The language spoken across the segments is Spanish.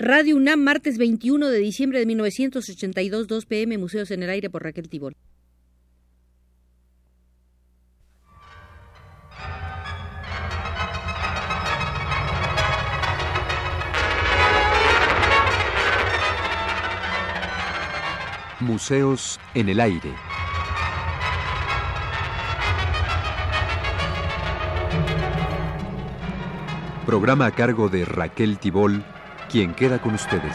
Radio UNAM, martes 21 de diciembre de 1982, 2 pm, Museos en el Aire por Raquel Tibol. Museos en el Aire. Programa a cargo de Raquel Tibol, quien queda con ustedes.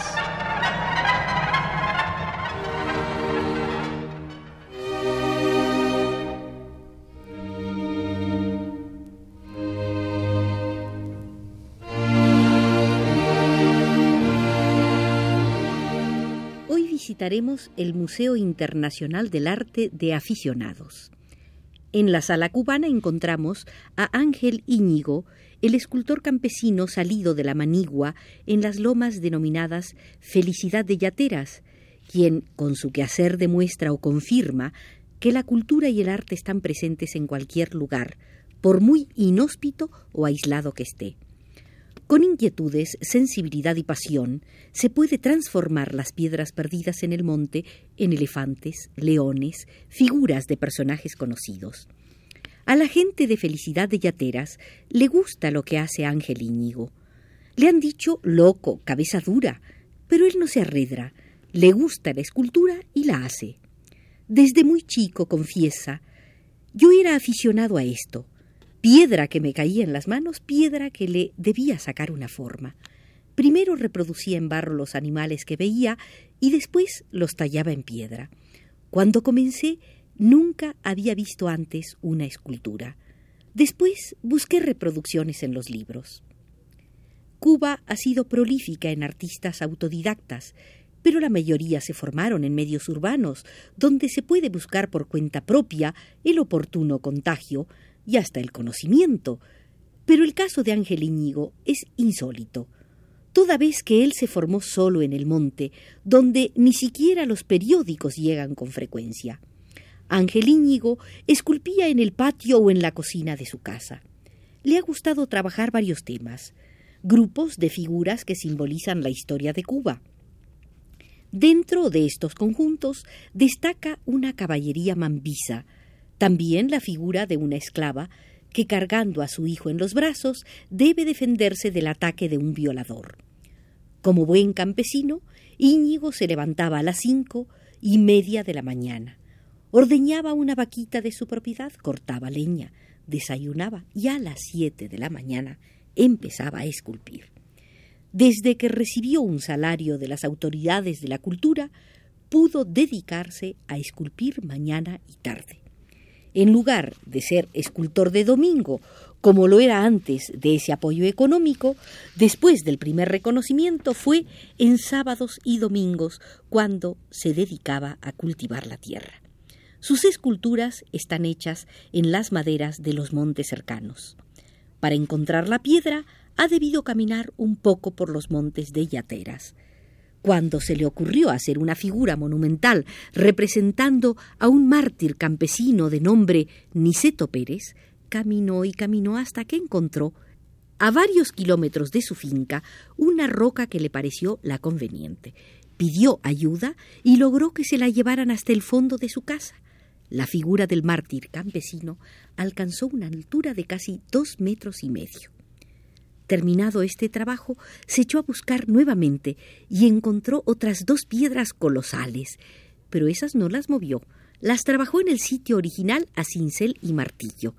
Hoy visitaremos el Museo Internacional del Arte de Aficionados. En la sala cubana encontramos a Ángel Íñigo, el escultor campesino salido de la manigua en las lomas denominadas Felicidad de Yateras, quien con su quehacer demuestra o confirma que la cultura y el arte están presentes en cualquier lugar, por muy inhóspito o aislado que esté. Con inquietudes, sensibilidad y pasión se puede transformar las piedras perdidas en el monte en elefantes, leones, figuras de personajes conocidos. A la gente de Felicidad de Yateras le gusta lo que hace Ángel Íñigo. Le han dicho loco, cabeza dura, pero él no se arredra, le gusta la escultura y la hace. Desde muy chico, confiesa, yo era aficionado a esto. Piedra que me caía en las manos, piedra que le debía sacar una forma. Primero reproducía en barro los animales que veía y después los tallaba en piedra. Cuando comencé, Nunca había visto antes una escultura. Después busqué reproducciones en los libros. Cuba ha sido prolífica en artistas autodidactas, pero la mayoría se formaron en medios urbanos, donde se puede buscar por cuenta propia el oportuno contagio y hasta el conocimiento. Pero el caso de Ángel Íñigo es insólito, toda vez que él se formó solo en el monte, donde ni siquiera los periódicos llegan con frecuencia. Ángel Íñigo esculpía en el patio o en la cocina de su casa. Le ha gustado trabajar varios temas, grupos de figuras que simbolizan la historia de Cuba. Dentro de estos conjuntos destaca una caballería mambisa, también la figura de una esclava que cargando a su hijo en los brazos debe defenderse del ataque de un violador. Como buen campesino, Íñigo se levantaba a las cinco y media de la mañana ordeñaba una vaquita de su propiedad, cortaba leña, desayunaba y a las siete de la mañana empezaba a esculpir. Desde que recibió un salario de las autoridades de la cultura, pudo dedicarse a esculpir mañana y tarde. En lugar de ser escultor de domingo, como lo era antes de ese apoyo económico, después del primer reconocimiento fue en sábados y domingos cuando se dedicaba a cultivar la tierra. Sus esculturas están hechas en las maderas de los montes cercanos. Para encontrar la piedra ha debido caminar un poco por los montes de Yateras. Cuando se le ocurrió hacer una figura monumental representando a un mártir campesino de nombre Niceto Pérez, caminó y caminó hasta que encontró a varios kilómetros de su finca una roca que le pareció la conveniente. Pidió ayuda y logró que se la llevaran hasta el fondo de su casa. La figura del mártir campesino alcanzó una altura de casi dos metros y medio. Terminado este trabajo, se echó a buscar nuevamente y encontró otras dos piedras colosales, pero esas no las movió, las trabajó en el sitio original a cincel y martillo.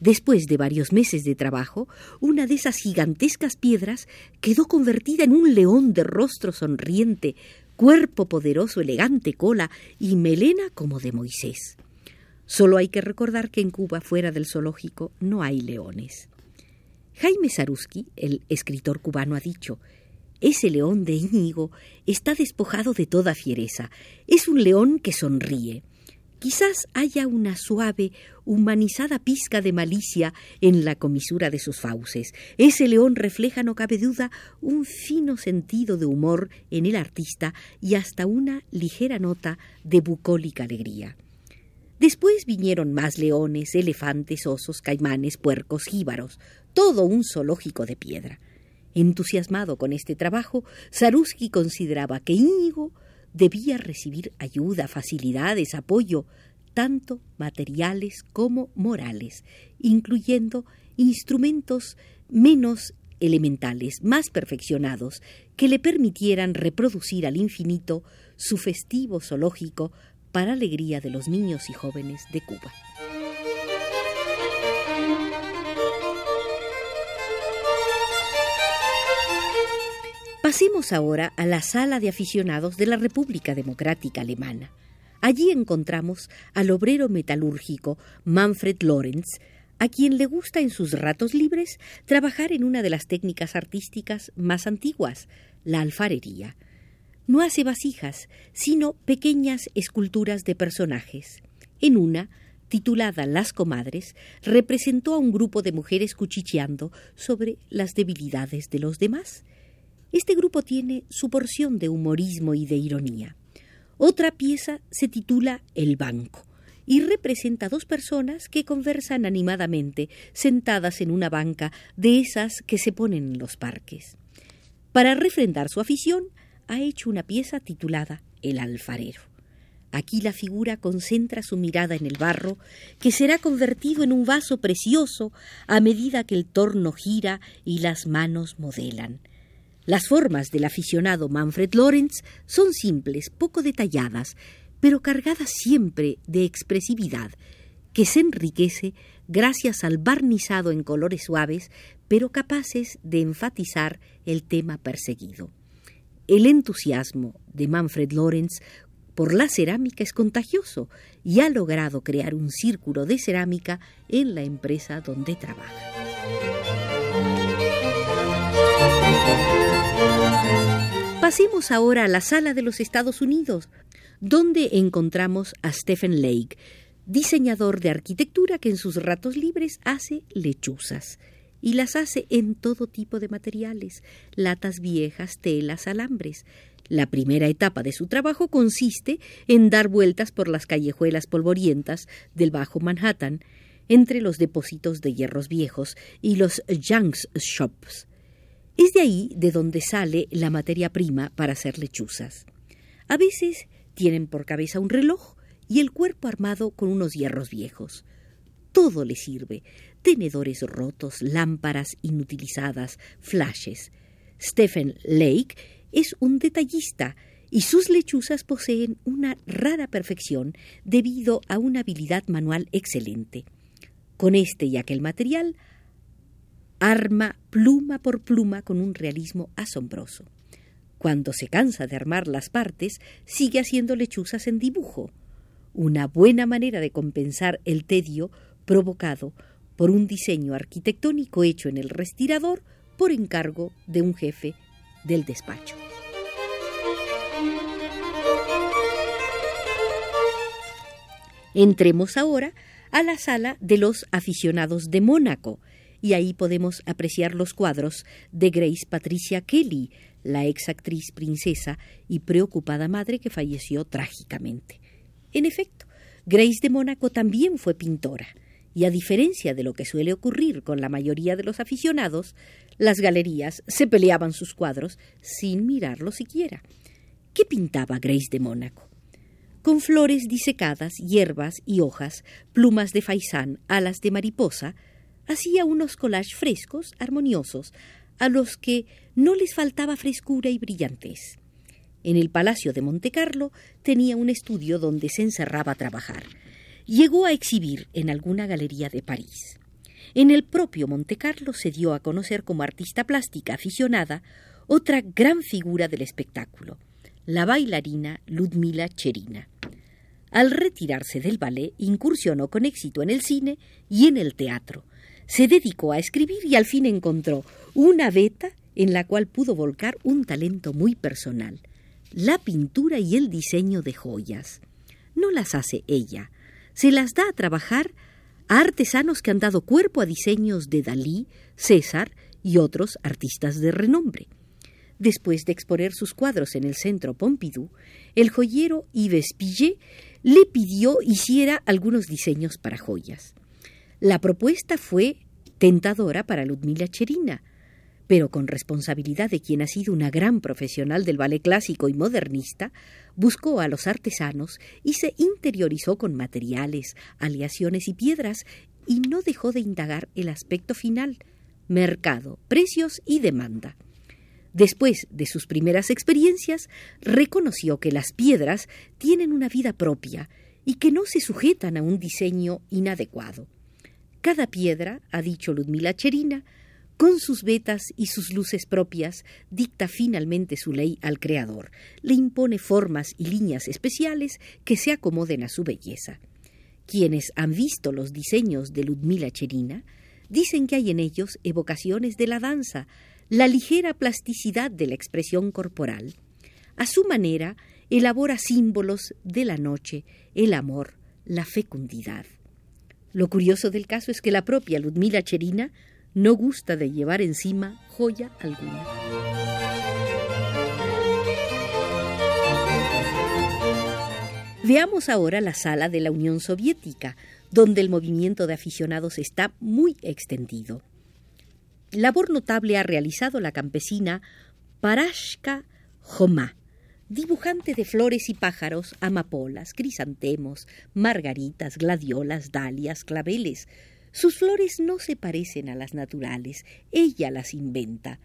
Después de varios meses de trabajo, una de esas gigantescas piedras quedó convertida en un león de rostro sonriente, cuerpo poderoso, elegante cola y melena como de Moisés. Solo hay que recordar que en Cuba, fuera del zoológico, no hay leones. Jaime Saruski, el escritor cubano, ha dicho ese león de Íñigo está despojado de toda fiereza. Es un león que sonríe. Quizás haya una suave, humanizada pizca de malicia en la comisura de sus fauces. Ese león refleja, no cabe duda, un fino sentido de humor en el artista y hasta una ligera nota de bucólica alegría. Después vinieron más leones, elefantes, osos, caimanes, puercos, jíbaros, todo un zoológico de piedra. Entusiasmado con este trabajo, Saruski consideraba que Íñigo debía recibir ayuda, facilidades, apoyo, tanto materiales como morales, incluyendo instrumentos menos elementales, más perfeccionados, que le permitieran reproducir al infinito su festivo zoológico para alegría de los niños y jóvenes de Cuba. Pasemos ahora a la sala de aficionados de la República Democrática Alemana. Allí encontramos al obrero metalúrgico Manfred Lorenz, a quien le gusta en sus ratos libres trabajar en una de las técnicas artísticas más antiguas, la alfarería. No hace vasijas, sino pequeñas esculturas de personajes. En una, titulada Las comadres, representó a un grupo de mujeres cuchicheando sobre las debilidades de los demás. Este grupo tiene su porción de humorismo y de ironía. Otra pieza se titula El banco y representa a dos personas que conversan animadamente sentadas en una banca de esas que se ponen en los parques. Para refrendar su afición, ha hecho una pieza titulada El alfarero. Aquí la figura concentra su mirada en el barro, que será convertido en un vaso precioso a medida que el torno gira y las manos modelan. Las formas del aficionado Manfred Lorenz son simples, poco detalladas, pero cargadas siempre de expresividad, que se enriquece gracias al barnizado en colores suaves, pero capaces de enfatizar el tema perseguido. El entusiasmo de Manfred Lorenz por la cerámica es contagioso y ha logrado crear un círculo de cerámica en la empresa donde trabaja. Pasemos ahora a la sala de los Estados Unidos, donde encontramos a Stephen Lake, diseñador de arquitectura que en sus ratos libres hace lechuzas y las hace en todo tipo de materiales, latas viejas, telas, alambres. La primera etapa de su trabajo consiste en dar vueltas por las callejuelas polvorientas del Bajo Manhattan, entre los depósitos de hierros viejos y los junk shops. Es de ahí de donde sale la materia prima para hacer lechuzas. A veces tienen por cabeza un reloj y el cuerpo armado con unos hierros viejos. Todo le sirve. Tenedores rotos, lámparas inutilizadas, flashes. Stephen Lake es un detallista y sus lechuzas poseen una rara perfección debido a una habilidad manual excelente. Con este y aquel material arma pluma por pluma con un realismo asombroso. Cuando se cansa de armar las partes, sigue haciendo lechuzas en dibujo, una buena manera de compensar el tedio provocado por un diseño arquitectónico hecho en el respirador por encargo de un jefe del despacho. Entremos ahora a la sala de los aficionados de Mónaco, y ahí podemos apreciar los cuadros de Grace Patricia Kelly, la ex actriz princesa y preocupada madre que falleció trágicamente. En efecto, Grace de Mónaco también fue pintora, y a diferencia de lo que suele ocurrir con la mayoría de los aficionados, las galerías se peleaban sus cuadros sin mirarlo siquiera. ¿Qué pintaba Grace de Mónaco? Con flores disecadas, hierbas y hojas, plumas de faisán, alas de mariposa, hacía unos collages frescos, armoniosos, a los que no les faltaba frescura y brillantez. En el Palacio de Montecarlo tenía un estudio donde se encerraba a trabajar. Llegó a exhibir en alguna galería de París. En el propio Montecarlo se dio a conocer como artista plástica aficionada otra gran figura del espectáculo, la bailarina Ludmila Cherina. Al retirarse del ballet, incursionó con éxito en el cine y en el teatro, se dedicó a escribir y al fin encontró una beta en la cual pudo volcar un talento muy personal, la pintura y el diseño de joyas. No las hace ella, se las da a trabajar a artesanos que han dado cuerpo a diseños de Dalí, César y otros artistas de renombre. Después de exponer sus cuadros en el centro Pompidou, el joyero Yves Pillet le pidió hiciera algunos diseños para joyas. La propuesta fue tentadora para Ludmila Cherina, pero con responsabilidad de quien ha sido una gran profesional del ballet clásico y modernista, buscó a los artesanos y se interiorizó con materiales, aleaciones y piedras y no dejó de indagar el aspecto final, mercado, precios y demanda. Después de sus primeras experiencias, reconoció que las piedras tienen una vida propia y que no se sujetan a un diseño inadecuado. Cada piedra, ha dicho Ludmila Cherina, con sus vetas y sus luces propias, dicta finalmente su ley al Creador, le impone formas y líneas especiales que se acomoden a su belleza. Quienes han visto los diseños de Ludmila Cherina dicen que hay en ellos evocaciones de la danza, la ligera plasticidad de la expresión corporal. A su manera, elabora símbolos de la noche, el amor, la fecundidad. Lo curioso del caso es que la propia Ludmila Cherina no gusta de llevar encima joya alguna. Veamos ahora la sala de la Unión Soviética, donde el movimiento de aficionados está muy extendido. Labor notable ha realizado la campesina Parashka Jomá, dibujante de flores y pájaros, amapolas, crisantemos, margaritas, gladiolas, dalias, claveles. Sus flores no se parecen a las naturales, ella las inventa.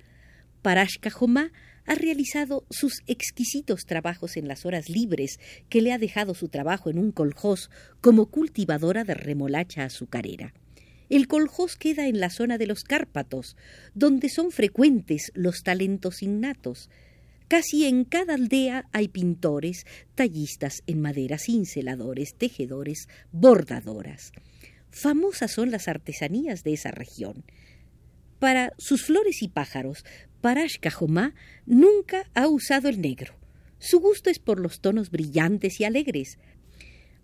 Parashka Jomá ha realizado sus exquisitos trabajos en las horas libres que le ha dejado su trabajo en un coljós como cultivadora de remolacha azucarera. El coljós queda en la zona de los Cárpatos, donde son frecuentes los talentos innatos. Casi en cada aldea hay pintores, tallistas en madera, cinceladores, tejedores, bordadoras. Famosas son las artesanías de esa región. Para sus flores y pájaros, Parash Cajomá nunca ha usado el negro. Su gusto es por los tonos brillantes y alegres.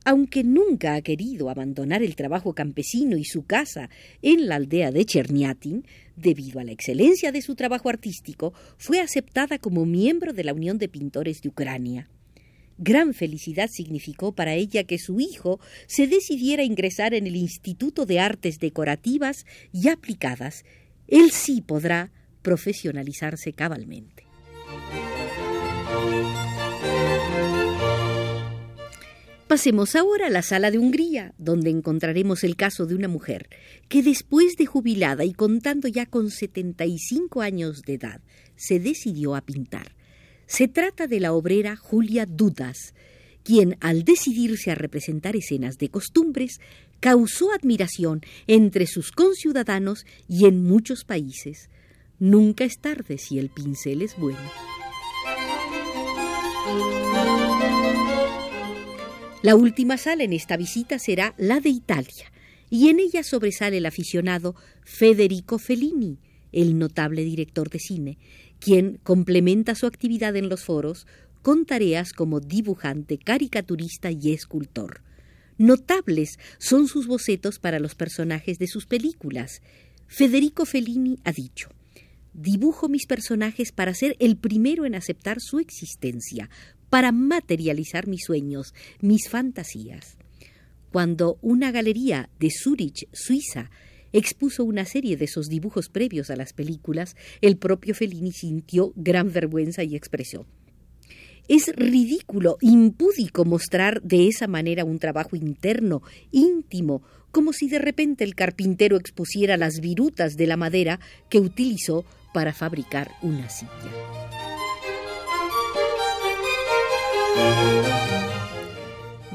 Aunque nunca ha querido abandonar el trabajo campesino y su casa en la aldea de Cherniatin, debido a la excelencia de su trabajo artístico, fue aceptada como miembro de la Unión de Pintores de Ucrania. Gran felicidad significó para ella que su hijo se decidiera a ingresar en el Instituto de Artes Decorativas y Aplicadas. Él sí podrá profesionalizarse cabalmente. Pasemos ahora a la sala de Hungría, donde encontraremos el caso de una mujer que después de jubilada y contando ya con 75 años de edad, se decidió a pintar. Se trata de la obrera Julia Dudas, quien al decidirse a representar escenas de costumbres, causó admiración entre sus conciudadanos y en muchos países. Nunca es tarde si el pincel es bueno. La última sala en esta visita será la de Italia, y en ella sobresale el aficionado Federico Fellini, el notable director de cine, quien complementa su actividad en los foros con tareas como dibujante, caricaturista y escultor. Notables son sus bocetos para los personajes de sus películas. Federico Fellini ha dicho Dibujo mis personajes para ser el primero en aceptar su existencia, para materializar mis sueños, mis fantasías. Cuando una galería de Zurich, Suiza, expuso una serie de esos dibujos previos a las películas, el propio Fellini sintió gran vergüenza y expresó es ridículo, impúdico mostrar de esa manera un trabajo interno, íntimo, como si de repente el carpintero expusiera las virutas de la madera que utilizó para fabricar una silla.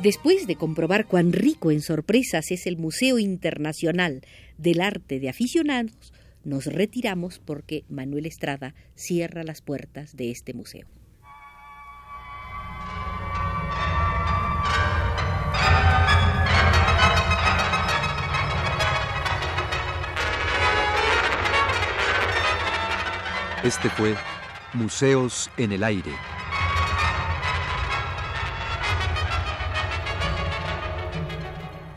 Después de comprobar cuán rico en sorpresas es el Museo Internacional del Arte de Aficionados, nos retiramos porque Manuel Estrada cierra las puertas de este museo. Este fue Museos en el Aire.